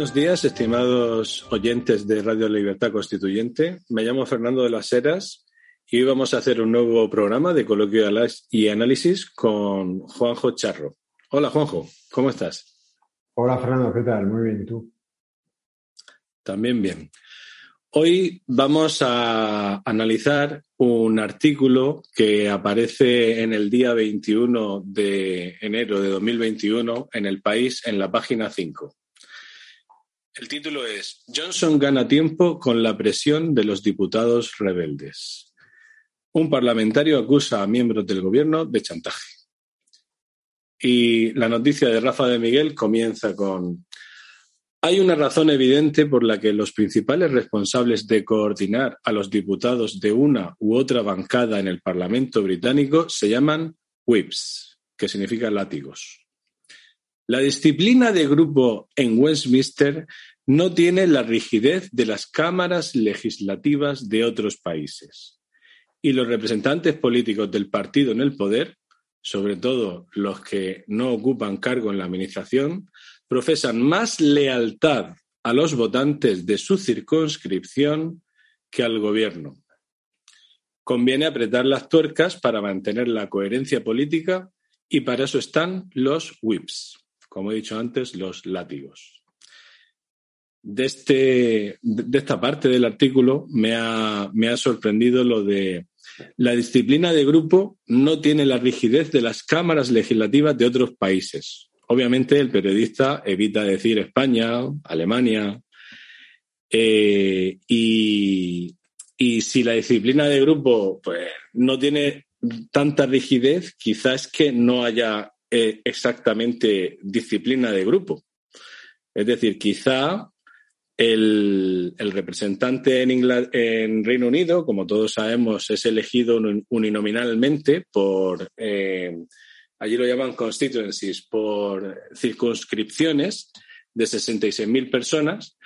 Buenos días, estimados oyentes de Radio Libertad Constituyente. Me llamo Fernando de las Heras y hoy vamos a hacer un nuevo programa de coloquio y análisis con Juanjo Charro. Hola Juanjo, ¿cómo estás? Hola Fernando, ¿qué tal? Muy bien, ¿y tú? También bien. Hoy vamos a analizar un artículo que aparece en el día 21 de enero de 2021 en el país en la página 5. El título es Johnson gana tiempo con la presión de los diputados rebeldes. Un parlamentario acusa a miembros del gobierno de chantaje. Y la noticia de Rafa de Miguel comienza con hay una razón evidente por la que los principales responsables de coordinar a los diputados de una u otra bancada en el Parlamento británico se llaman whips, que significa látigos. La disciplina de grupo en Westminster no tiene la rigidez de las cámaras legislativas de otros países. Y los representantes políticos del partido en el poder, sobre todo los que no ocupan cargo en la administración, profesan más lealtad a los votantes de su circunscripción que al gobierno. Conviene apretar las tuercas para mantener la coherencia política y para eso están los whips como he dicho antes, los látigos. De, este, de esta parte del artículo me ha, me ha sorprendido lo de la disciplina de grupo no tiene la rigidez de las cámaras legislativas de otros países. Obviamente el periodista evita decir España, Alemania, eh, y, y, si la disciplina de grupo pues, no tiene tanta rigidez, quizás que no haya eh, exactamente disciplina de grupo. Es decir, quizá el, representante en, en, Reino Unido, como todos sabemos, es elegido uninominalmente por, eh, allí lo llaman constituencies, por circunscripciones de 66.000 personas,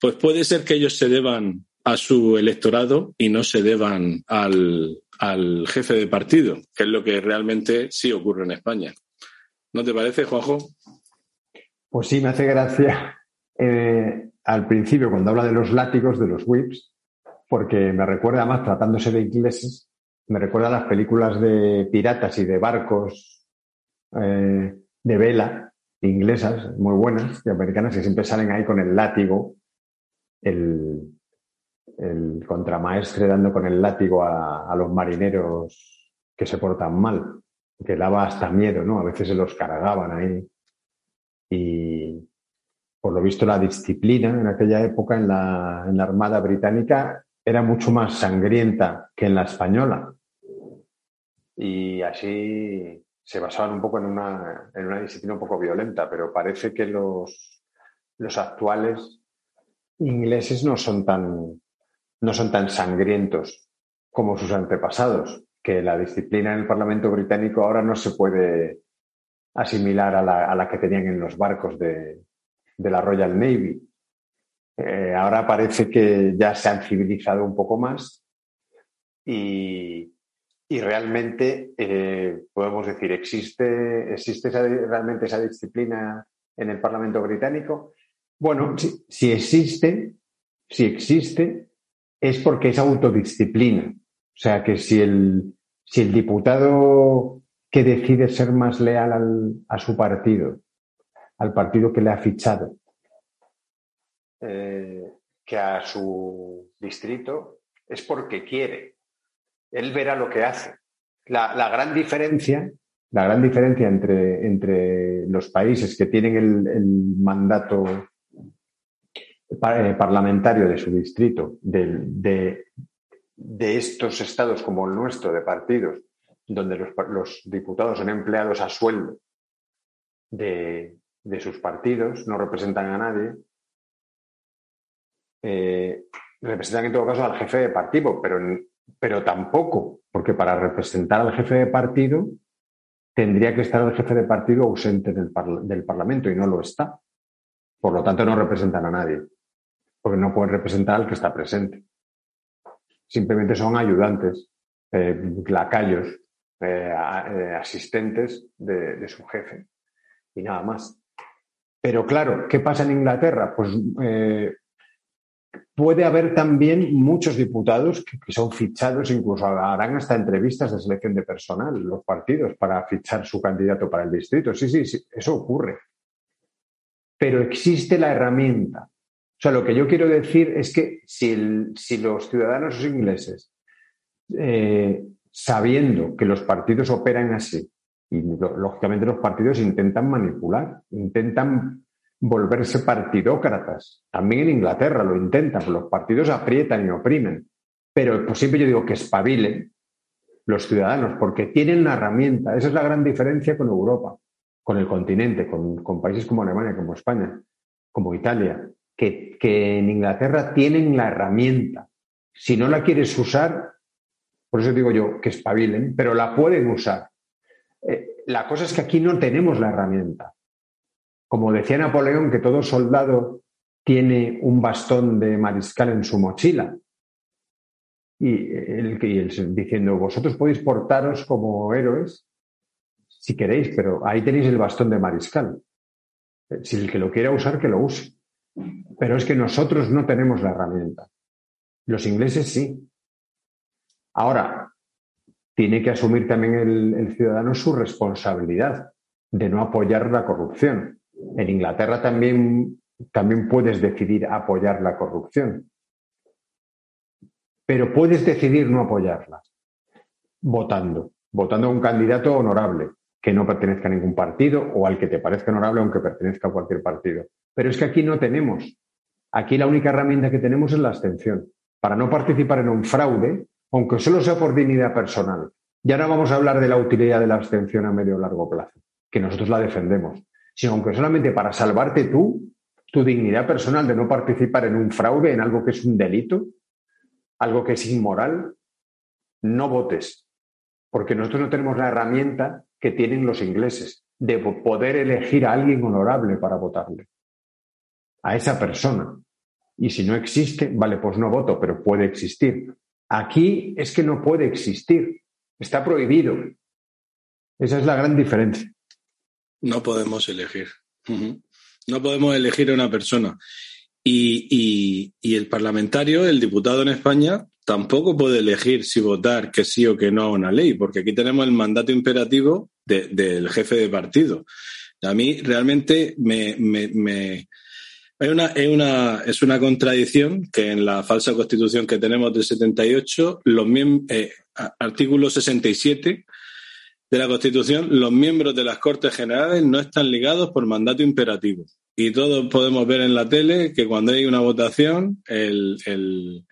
pues puede ser que ellos se deban a su electorado y no se deban al jefe de partido, que es lo que realmente sí ocurre en España. ¿No te parece, Juanjo? Pues sí, me hace gracia eh, al principio cuando habla de los látigos, de los whips, porque me recuerda más, tratándose de ingleses, me recuerda a las películas de piratas y de barcos eh, de vela inglesas, muy buenas, y americanas, que siempre salen ahí con el látigo, el, el contramaestre dando con el látigo a los marineros que se portan mal que daba hasta miedo, ¿no? A veces se los cargaban ahí. Y por lo visto la disciplina en aquella época en la, en la Armada Británica era mucho más sangrienta que en la española. Y así se basaban un poco en una, en una disciplina un poco violenta, pero parece que los, los actuales ingleses no son tan, no son tan sangrientos como sus antepasados que la disciplina en el Parlamento británico ahora no se puede asimilar a la, que tenían en los barcos de, la Royal Navy. Eh, ahora parece que ya se han civilizado un poco más y, realmente eh, podemos decir, ¿existe, existe realmente esa disciplina en el Parlamento británico? Bueno, si, si existe, si existe, es porque es autodisciplina. O sea que si el, si el diputado que decide ser más leal a su partido, al partido que le ha fichado, eh, que a su distrito, es porque quiere. Él verá lo que hace. La, gran diferencia, la gran diferencia entre, entre los países que tienen el, mandato eh, parlamentario de su distrito, de, de, estos estados como el nuestro, de partidos, donde los, los diputados son empleados a sueldo de, de sus partidos, no representan a nadie, eh, representan en todo caso al jefe de partido, pero, pero tampoco, porque para representar al jefe de partido tendría que estar el jefe de partido ausente del, del Parlamento y no lo está. Por lo tanto, no representan a nadie, porque no pueden representar al que está presente. Simplemente son ayudantes, eh, lacayos, eh, asistentes de, su jefe y nada más. Pero claro, ¿qué pasa en Inglaterra? Pues eh, puede haber también muchos diputados que, son fichados, incluso harán hasta entrevistas de selección de personal, los partidos, para fichar su candidato para el distrito. Sí, sí, sí eso ocurre. Pero existe la herramienta. O sea, lo que yo quiero decir es que si, los ciudadanos ingleses, eh, sabiendo que los partidos operan así, y lógicamente los partidos intentan manipular, intentan volverse partidócratas. También en Inglaterra lo intentan, los partidos aprietan y oprimen. Pero pues siempre yo digo que espabilen los ciudadanos, porque tienen una herramienta. Esa es la gran diferencia con Europa, con el continente, con, países como Alemania, como España, como Italia, que, en Inglaterra tienen la herramienta. Si no la quieres usar, por eso digo yo que espabilen, pero la pueden usar. Eh, la cosa es que aquí no tenemos la herramienta. Como decía Napoleón, que todo soldado tiene un bastón de mariscal en su mochila. Y él, diciendo, vosotros podéis portaros como héroes si queréis, pero ahí tenéis el bastón de mariscal. Eh, si el que lo quiera usar, que lo use. Pero es que nosotros no tenemos la herramienta. Los ingleses sí. Ahora, tiene que asumir también el, ciudadano su responsabilidad de no apoyar la corrupción. En Inglaterra también, también puedes decidir apoyar la corrupción, pero puedes decidir no apoyarla votando, votando a un candidato honorable que no pertenezca a ningún partido o al que te parezca honorable aunque pertenezca a cualquier partido. Pero es que aquí no tenemos. Aquí la única herramienta que tenemos es la abstención. Para no participar en un fraude, aunque solo sea por dignidad personal. Ya no vamos a hablar de la utilidad de la abstención a medio o largo plazo, que nosotros la defendemos, sino aunque solamente para salvarte tú, tu dignidad personal de no participar en un fraude, en algo que es un delito, algo que es inmoral, no votes, porque nosotros no tenemos la herramienta que tienen los ingleses de poder elegir a alguien honorable para votarle, a esa persona. Y si no existe, vale, pues no voto, pero puede existir. Aquí es que no puede existir, está prohibido. Esa es la gran diferencia. No podemos elegir. No podemos elegir a una persona. Y, el parlamentario, el diputado en España, tampoco puede elegir si votar que sí o que no a una ley, porque aquí tenemos el mandato imperativo del jefe de partido. A mí realmente me, una, es, una, es una contradicción que en la falsa constitución que tenemos del 78, los eh, artículo 67 de la Constitución, los miembros de las Cortes Generales no están ligados por mandato imperativo. Y todos podemos ver en la tele que cuando hay una votación, el,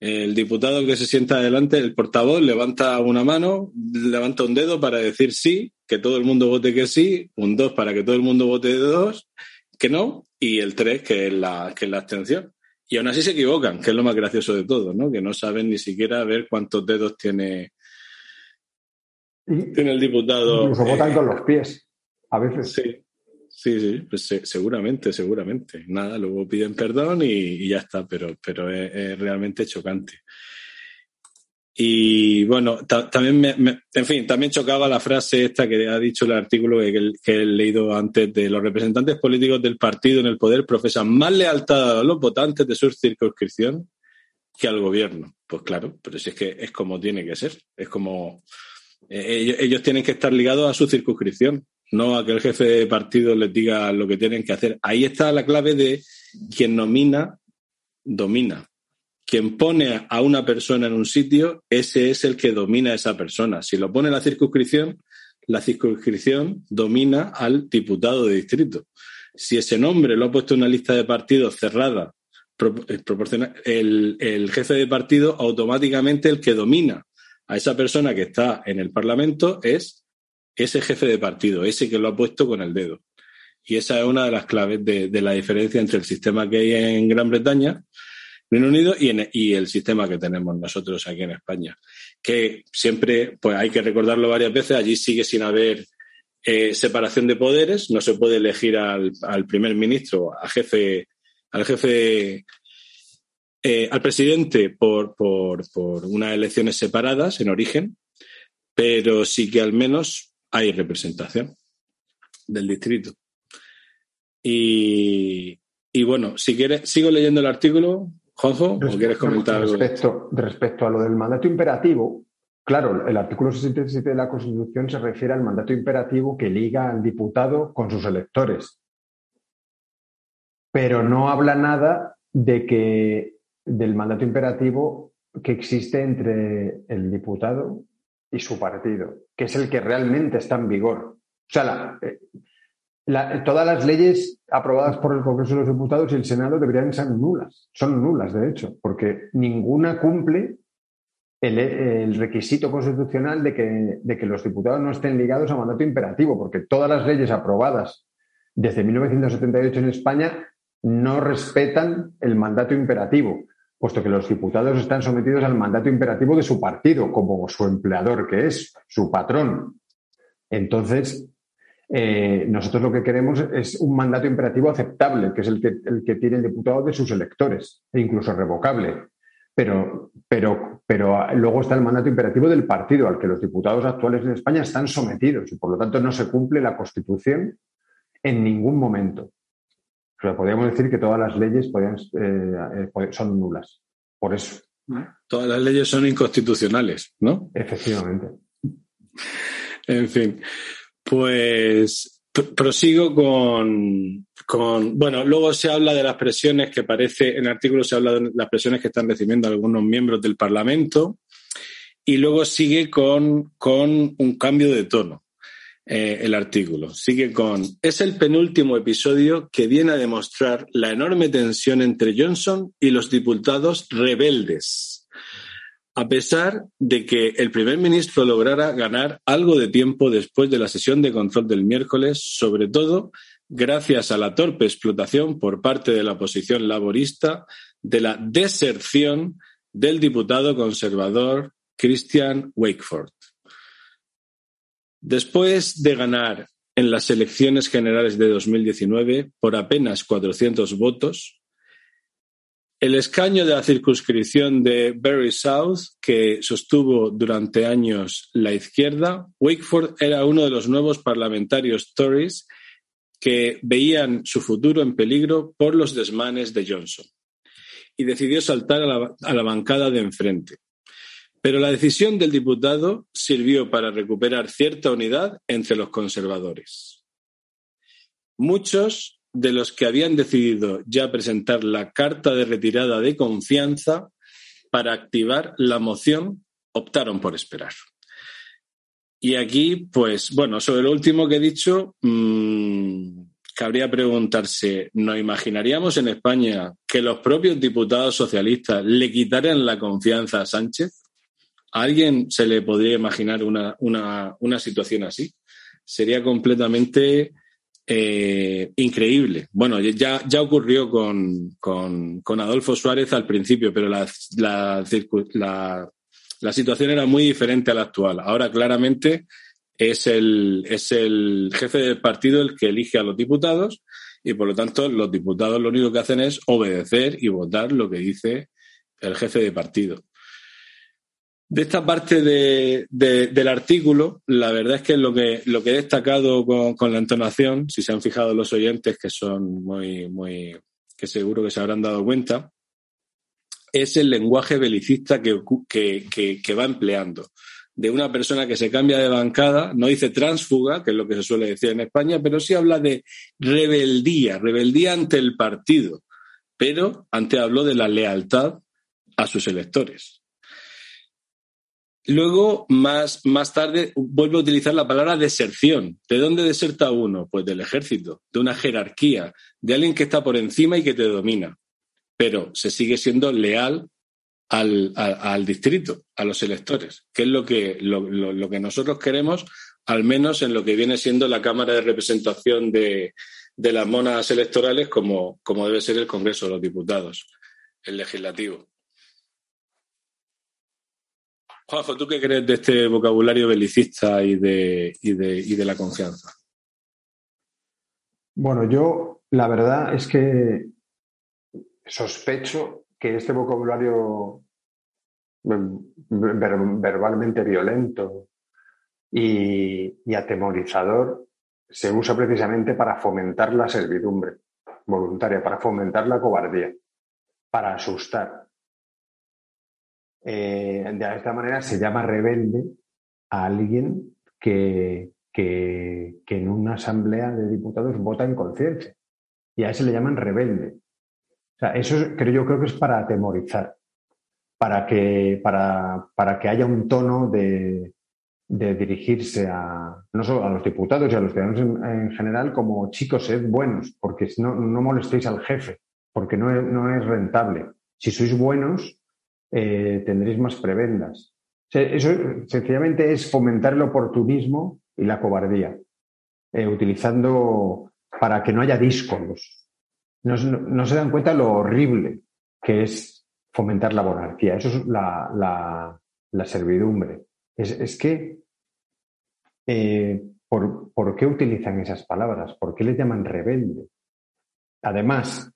el diputado que se sienta adelante, el portavoz, levanta una mano, levanta un dedo para decir sí, que todo el mundo vote que sí, un dos para que todo el mundo vote dos, que no, y el 3, que es la, que es la abstención. Y aún así se equivocan, que es lo más gracioso de todo, ¿no? Que no saben ni siquiera ver cuántos dedos tiene, tiene el diputado. Incluso votan con los pies, a veces. Sí, sí, sí, pues seguramente, seguramente. Nada, luego piden perdón y, ya está, pero, pero es realmente chocante. Y bueno, también me, en fin, también chocaba la frase esta que ha dicho el artículo que, he leído antes de los representantes políticos del partido en el poder profesan más lealtad a los votantes de su circunscripción que al gobierno. Pues claro, pero si es que es como tiene que ser. Es como eh, ellos, tienen que estar ligados a su circunscripción, no a que el jefe de partido les diga lo que tienen que hacer. Ahí está la clave de quien nomina, domina. quien pone a una persona en un sitio, ese es el que domina a esa persona. Si lo pone la circunscripción, la circunscripción domina al diputado de distrito. Si ese nombre lo ha puesto en una lista de partidos cerrada, eh, el, el jefe de partido automáticamente el que domina a esa persona que está en el Parlamento es ese jefe de partido, ese que lo ha puesto con el dedo. Y esa es una de las claves de, la diferencia entre el sistema que hay en Gran Bretaña Reino Unido y, el sistema que tenemos nosotros aquí en España. Que siempre, pues hay que recordarlo varias veces, allí sigue sin haber eh, separación de poderes, no se puede elegir al, primer ministro, al jefe, al jefe, eh, al presidente por, por, por unas elecciones separadas en origen, pero sí que al menos hay representación del distrito. Y, y bueno, si quieres, sigo leyendo el artículo. Juanjo, ¿o quieres comentar algo? Respecto, respecto a lo del mandato imperativo, claro, el artículo 67 de la Constitución se refiere al mandato imperativo que liga al diputado con sus electores. Pero no habla nada de que del mandato imperativo que existe entre el diputado y su partido, que es el que realmente está en vigor. O sea, eh, todas las leyes aprobadas por el Congreso de los Diputados y el Senado deberían ser nulas. Son nulas, de hecho, porque ninguna cumple el, requisito constitucional de que, de que, los diputados no estén ligados a mandato imperativo, porque todas las leyes aprobadas desde 1978 en España no respetan el mandato imperativo, puesto que los diputados están sometidos al mandato imperativo de su partido, como su empleador, que es su patrón. Entonces, eh, nosotros lo que queremos es un mandato imperativo aceptable, que es el que, el que tiene el diputado de sus electores, e incluso revocable. Pero, pero, pero luego está el mandato imperativo del partido, al que los diputados actuales en España están sometidos y por lo tanto no se cumple la Constitución en ningún momento. O sea, podríamos decir que todas las leyes eh, eh, son nulas. Por eso. Todas las leyes son inconstitucionales, ¿no? Efectivamente. En fin. Pues prosigo con, Bueno, luego se habla de las presiones que parece, en el artículo se habla de las presiones que están recibiendo algunos miembros del Parlamento y luego sigue con, con un cambio de tono. Eh, el artículo. Sigue con, es el penúltimo episodio que viene a demostrar la enorme tensión entre Johnson y los diputados rebeldes a pesar de que el primer ministro lograra ganar algo de tiempo después de la sesión de control del miércoles, sobre todo gracias a la torpe explotación por parte de la oposición laborista de la deserción del diputado conservador Christian Wakeford. Después de ganar en las elecciones generales de 2019 por apenas 400 votos, el escaño de la circunscripción de Bury South, que sostuvo durante años la izquierda, Wakeford era uno de los nuevos parlamentarios Tories que veían su futuro en peligro por los desmanes de Johnson y decidió saltar a la, a la bancada de enfrente. Pero la decisión del diputado sirvió para recuperar cierta unidad entre los conservadores. Muchos de los que habían decidido ya presentar la carta de retirada de confianza para activar la moción optaron por esperar. Y aquí, pues bueno, sobre lo último que he dicho, mmm, cabría preguntarse, ¿nos imaginaríamos en España que los propios diputados socialistas le quitaran la confianza a Sánchez? ¿A alguien se le podría imaginar una, una, una situación así? Sería completamente eh, increíble. Bueno, ya, ya ocurrió con, con, Adolfo Suárez al principio, pero la, la, la, situación era muy diferente a la actual. Ahora claramente es el, es el jefe del partido el que elige a los diputados y por lo tanto los diputados lo único que hacen es obedecer y votar lo que dice el jefe de partido. De esta parte del artículo, la verdad es que lo que, lo que he destacado con, la entonación, si se han fijado los oyentes, que son muy, muy, que seguro que se habrán dado cuenta, es el lenguaje belicista que, que, va empleando. De una persona que se cambia de bancada, no dice transfuga, que es lo que se suele decir en España, pero sí habla de rebeldía, rebeldía ante el partido. Pero antes habló de la lealtad a sus electores. Luego, más, más tarde, vuelve a utilizar la palabra deserción. ¿De dónde deserta uno? Pues del ejército, de una jerarquía, de alguien que está por encima y que te domina. Pero se sigue siendo leal al, distrito, a los electores, que es lo que, lo, que nosotros queremos, al menos en lo que viene siendo la Cámara de Representación de, de las monas electorales, como, como debe ser el Congreso de los Diputados, el legislativo. Juanjo, ¿tú qué crees de este vocabulario belicista y de, y de, y de la confianza? Bueno, yo la verdad es que sospecho que este vocabulario verbalmente violento y, atemorizador se usa precisamente para fomentar la servidumbre voluntaria, para fomentar la cobardía, para asustar. Eh, de esta manera se llama rebelde a alguien que, que, en una asamblea de diputados vota en conciencia. Y a ese le llaman rebelde. O sea, eso creo, yo creo que es para atemorizar, para que, para, para que haya un tono de, de dirigirse a no solo a los diputados y a los ciudadanos en, general como chicos, sed buenos, porque no, no molestéis al jefe, porque no es, no es rentable. Si sois buenos, eh, tendréis más prebendas. eso sencillamente es fomentar el oportunismo y la cobardía, eh, utilizando para que no haya discos no, se dan cuenta lo horrible que es fomentar la monarquía. Eso es la, servidumbre. Es, que, eh, por, qué utilizan esas palabras? ¿Por qué les llaman rebelde? Además,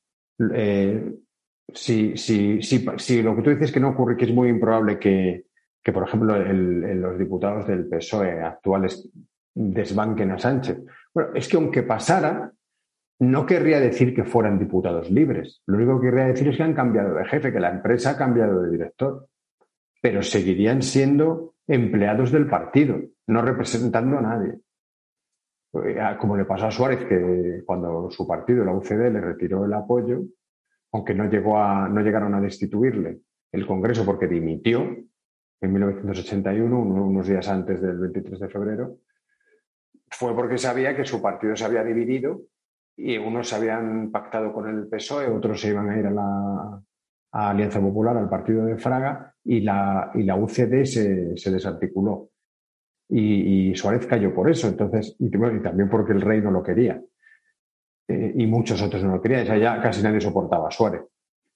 si, si, lo que tú dices que no ocurre, que es muy improbable que, por ejemplo, los diputados del PSOE actuales desbanquen a Sánchez. Bueno, es que aunque pasara, no querría decir que fueran diputados libres. Lo único que querría decir es que han cambiado de jefe, que la empresa ha cambiado de director. Pero seguirían siendo empleados del partido, no representando a nadie. Eh, como le pasó a Suárez, que cuando su partido, la UCD, le retiró el apoyo, aunque no, llegó a, no llegaron a destituirle el Congreso porque dimitió en 1981, unos días antes del 23 de febrero, fue porque sabía que su partido se había dividido y unos se habían pactado con el PSOE, otros se iban a ir a la Alianza Popular, al partido de Fraga, y la, y la UCD se, desarticuló. Y, Suárez cayó por eso, entonces, y, también porque el rey no lo quería. Eh, y muchos otros no lo querían. Ya, ya casi nadie soportaba a Suárez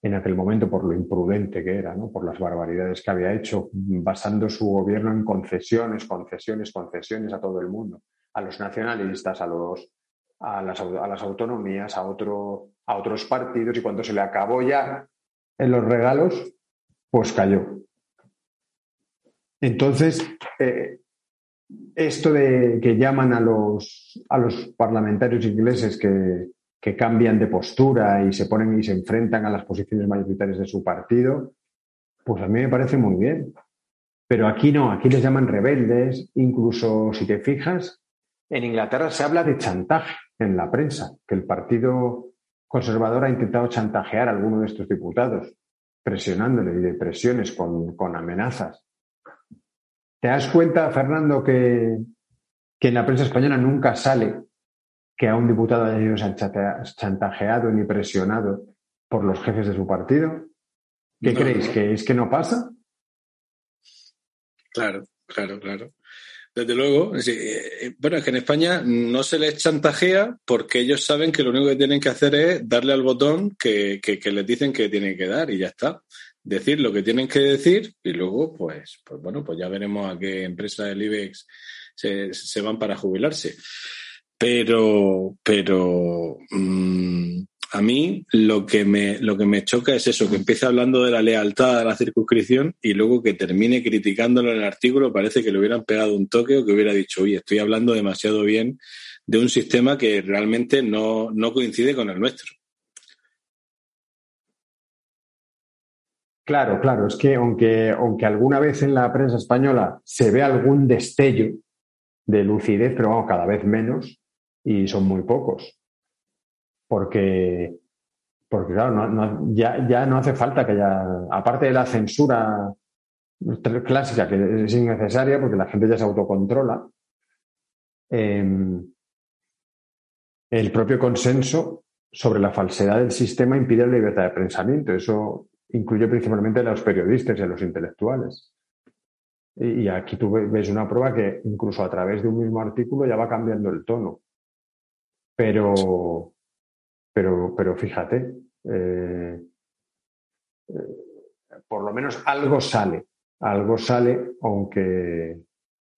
en aquel momento por lo imprudente que era, ¿no? por las barbaridades que había hecho, basando su gobierno en concesiones, concesiones, concesiones a todo el mundo, a los nacionalistas, a los a las, a las autonomías, a, otro, a otros partidos y cuando se le acabó ya en los regalos, pues cayó. Entonces, eh, esto de que llaman a los, a los parlamentarios ingleses que, que, cambian de postura y se ponen y se enfrentan a las posiciones mayoritarias de su partido, pues a mí me parece muy bien. Pero aquí no, aquí les llaman rebeldes, incluso si te fijas, en Inglaterra se habla de chantaje en la prensa, que el Partido Conservador ha intentado chantajear a alguno de estos diputados, presionándole y de presiones con, amenazas. ¿Te das cuenta, Fernando, que, que en la prensa española nunca sale que a un diputado haya sido chantajeado ni presionado por los jefes de su partido? ¿Qué creéis? ¿Que es que no pasa? Claro, claro, claro. Desde luego. Eh, bueno, es que en España no se les chantajea porque ellos saben que lo único que tienen que hacer es darle al botón que, les dicen que tienen que dar y ya está. Decir lo que tienen que decir y luego, pues, pues bueno, pues ya veremos a qué empresa del IBEX se, van para jubilarse. Pero, pero, mm, a mí lo que me, lo que me choca es eso, que empiece hablando de la lealtad a la circunscripción y luego que termine criticándolo en el artículo, parece que le hubieran pegado un toque o que hubiera dicho, oye, estoy hablando demasiado bien de un sistema que realmente no, no coincide con el nuestro. Claro, claro, es que aunque, aunque alguna vez en la prensa española se ve algún destello de lucidez, pero vamos, cada vez menos y son muy pocos porque, porque claro, ya, ya no hace falta que haya, aparte de la censura clásica, que es innecesaria porque la gente ya se autocontrola, em, el propio consenso sobre la falsedad del sistema impide la libertad de pensamiento. Eso incluye principalmente a los periodistas y a los intelectuales. Y aquí tú ves una prueba que incluso a través de un mismo artículo ya va cambiando el tono. Pero, pero, pero fíjate, eh, eh, por lo menos algo sale, algo sale, aunque,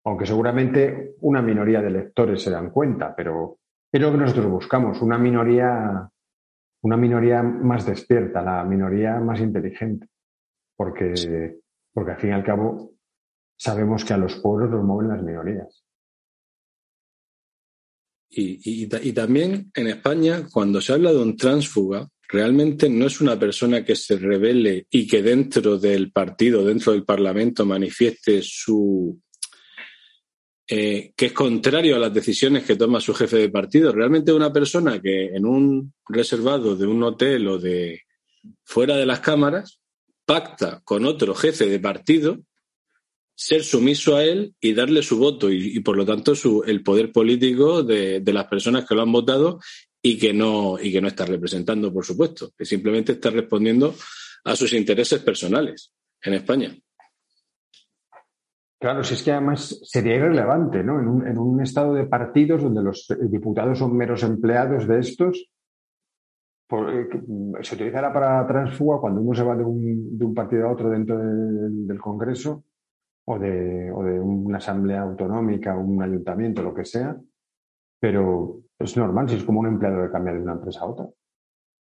aunque seguramente una minoría de lectores se dan cuenta, pero es lo que nosotros buscamos, una minoría, una minoría más despierta, la minoría más inteligente, porque, porque al fin y al cabo sabemos que a los pueblos los mueven las minorías. Y, y, también en España, cuando se habla de un tránsfuga, realmente no es una persona que se revele y que dentro del partido, dentro del Parlamento, manifieste su. Eh, que es contrario a las decisiones que toma su jefe de partido. Realmente una persona que en un reservado de un hotel o de fuera de las cámaras pacta con otro jefe de partido ser sumiso a él y darle su voto y, por lo tanto su, el poder político de, las personas que lo han votado y que no y que no está representando, por supuesto, que simplemente está respondiendo a sus intereses personales en España. Claro, si es que además sería irrelevante, ¿no? En un, estado de partidos donde los diputados son meros empleados de estos, eh, se utilizará para transfuga cuando uno se va de un, de partido a otro dentro del Congreso o de, de una asamblea autonómica, un ayuntamiento, lo que sea, pero es normal si es como un empleado que cambia de una empresa a otra.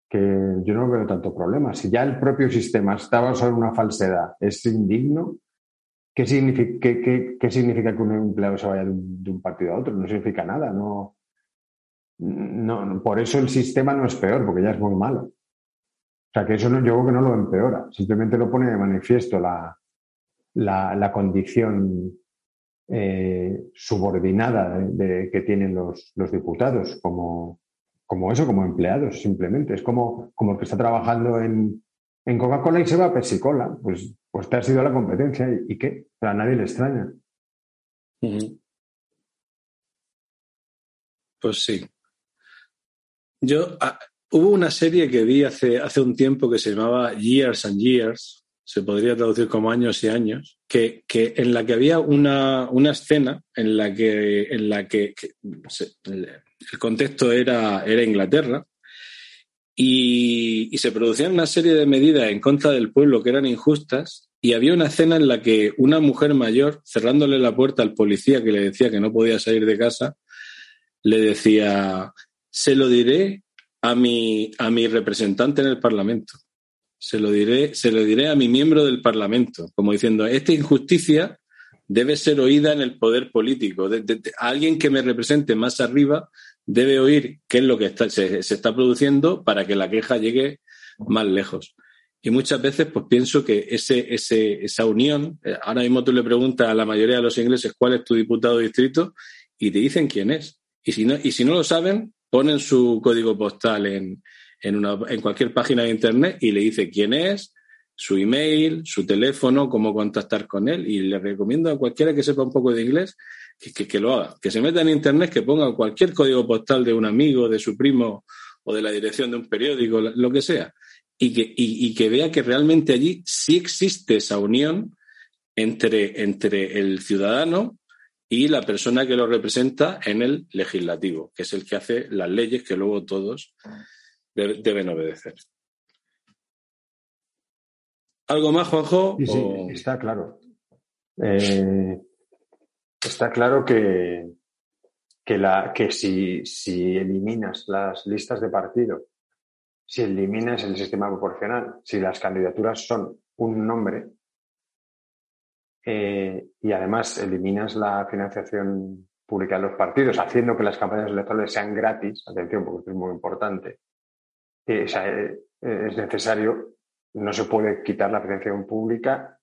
Que yo no veo tanto problema. Si ya el propio sistema está basado en una falsedad, es indigno, ¿qué significa, qué, qué, significa que un empleado se vaya de un, partido a otro? No significa nada. No, no, por eso el sistema no es peor, porque ya es muy malo. O sea, que eso no, yo creo que no lo empeora, simplemente lo pone de manifiesto la, la, condición eh, subordinada de, que tienen los, los diputados como, como, eso, como empleados, simplemente. Es como, como el que está trabajando en, en Coca-Cola y se va a Pepsi-Cola. Pues, pues te ha sido la competencia. ¿Y, qué? A nadie le extraña. Pues sí. Yo, ah, hubo una serie que vi hace, hace un tiempo que se llamaba Years and Years, se podría traducir como años y años, que, que en la que había una, una, escena en la que, en la que, el contexto era, era Inglaterra y, se producían una serie de medidas en contra del pueblo que eran injustas y había una escena en la que una mujer mayor, cerrándole la puerta al policía que le decía que no podía salir de casa, le decía, se lo diré a mi, a mi representante en el Parlamento se lo diré, se lo diré a mi miembro del Parlamento, como diciendo, esta injusticia debe ser oída en el poder político. alguien que me represente más arriba debe oír qué es lo que se, está produciendo para que la queja llegue más lejos. Y muchas veces pues pienso que esa unión, eh, ahora mismo tú le preguntas a la mayoría de los ingleses cuál es tu diputado distrito y te dicen quién es. Y si no, y si no lo saben, ponen su código postal en, en, una, en cualquier página de Internet y le dice quién es, su email, su teléfono, cómo contactar con él. Y le recomiendo a cualquiera que sepa un poco de inglés que, que, lo haga, que se meta en Internet, que ponga cualquier código postal de un amigo, de su primo o de la dirección de un periódico, lo que sea, y que, y, que vea que realmente allí sí existe esa unión entre, entre el ciudadano y la persona que lo representa en el legislativo, que es el que hace las leyes que luego todos deben obedecer. ¿Algo más, Juanjo? Sí, sí, está claro. Eh, está claro que, que, la, que si, si eliminas las listas de partido, si eliminas el sistema proporcional, si las candidaturas son un nombre eh, y además eliminas la financiación pública de los partidos, haciendo que las campañas electorales sean gratis, atención, porque esto es muy importante, eh, es necesario, no se puede quitar la financiación pública.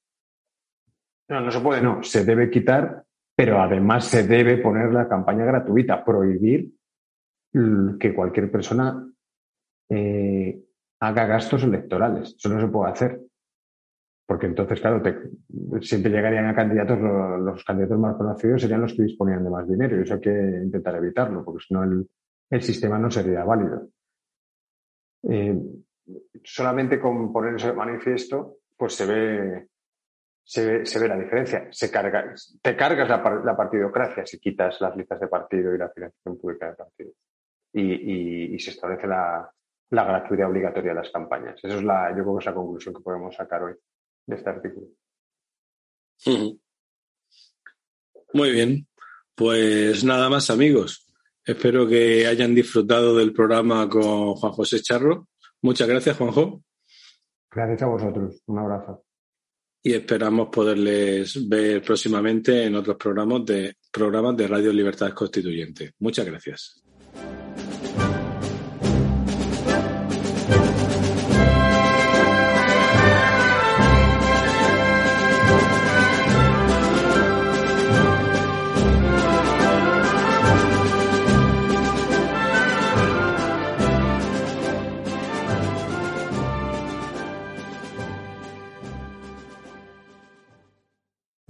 No, no se puede, no, se debe quitar, pero además se debe poner la campaña gratuita, prohibir que cualquier persona eh, haga gastos electorales. Eso no se puede hacer. Porque entonces, claro, siempre llegarían a candidatos, los, candidatos más conocidos serían los que disponían de más dinero y eso hay que intentar evitarlo, porque si no el, sistema no sería válido. Eh, solamente con poner eso de manifiesto, pues se ve, se ve, la diferencia. Se carga, te cargas la, partidocracia si quitas las listas de partido y la financiación pública de partido. Y, se establece la, la, gratuidad obligatoria de las campañas. Esa es la, yo creo que es la conclusión que podemos sacar hoy de este artículo. Muy bien. Pues nada más, amigos. Espero que hayan disfrutado del programa con Juan José Charro. Muchas gracias, Juanjo. Gracias a vosotros. Un abrazo. Y esperamos poderles ver próximamente en otros programas de, programas de Radio Libertad Constituyente. Muchas gracias.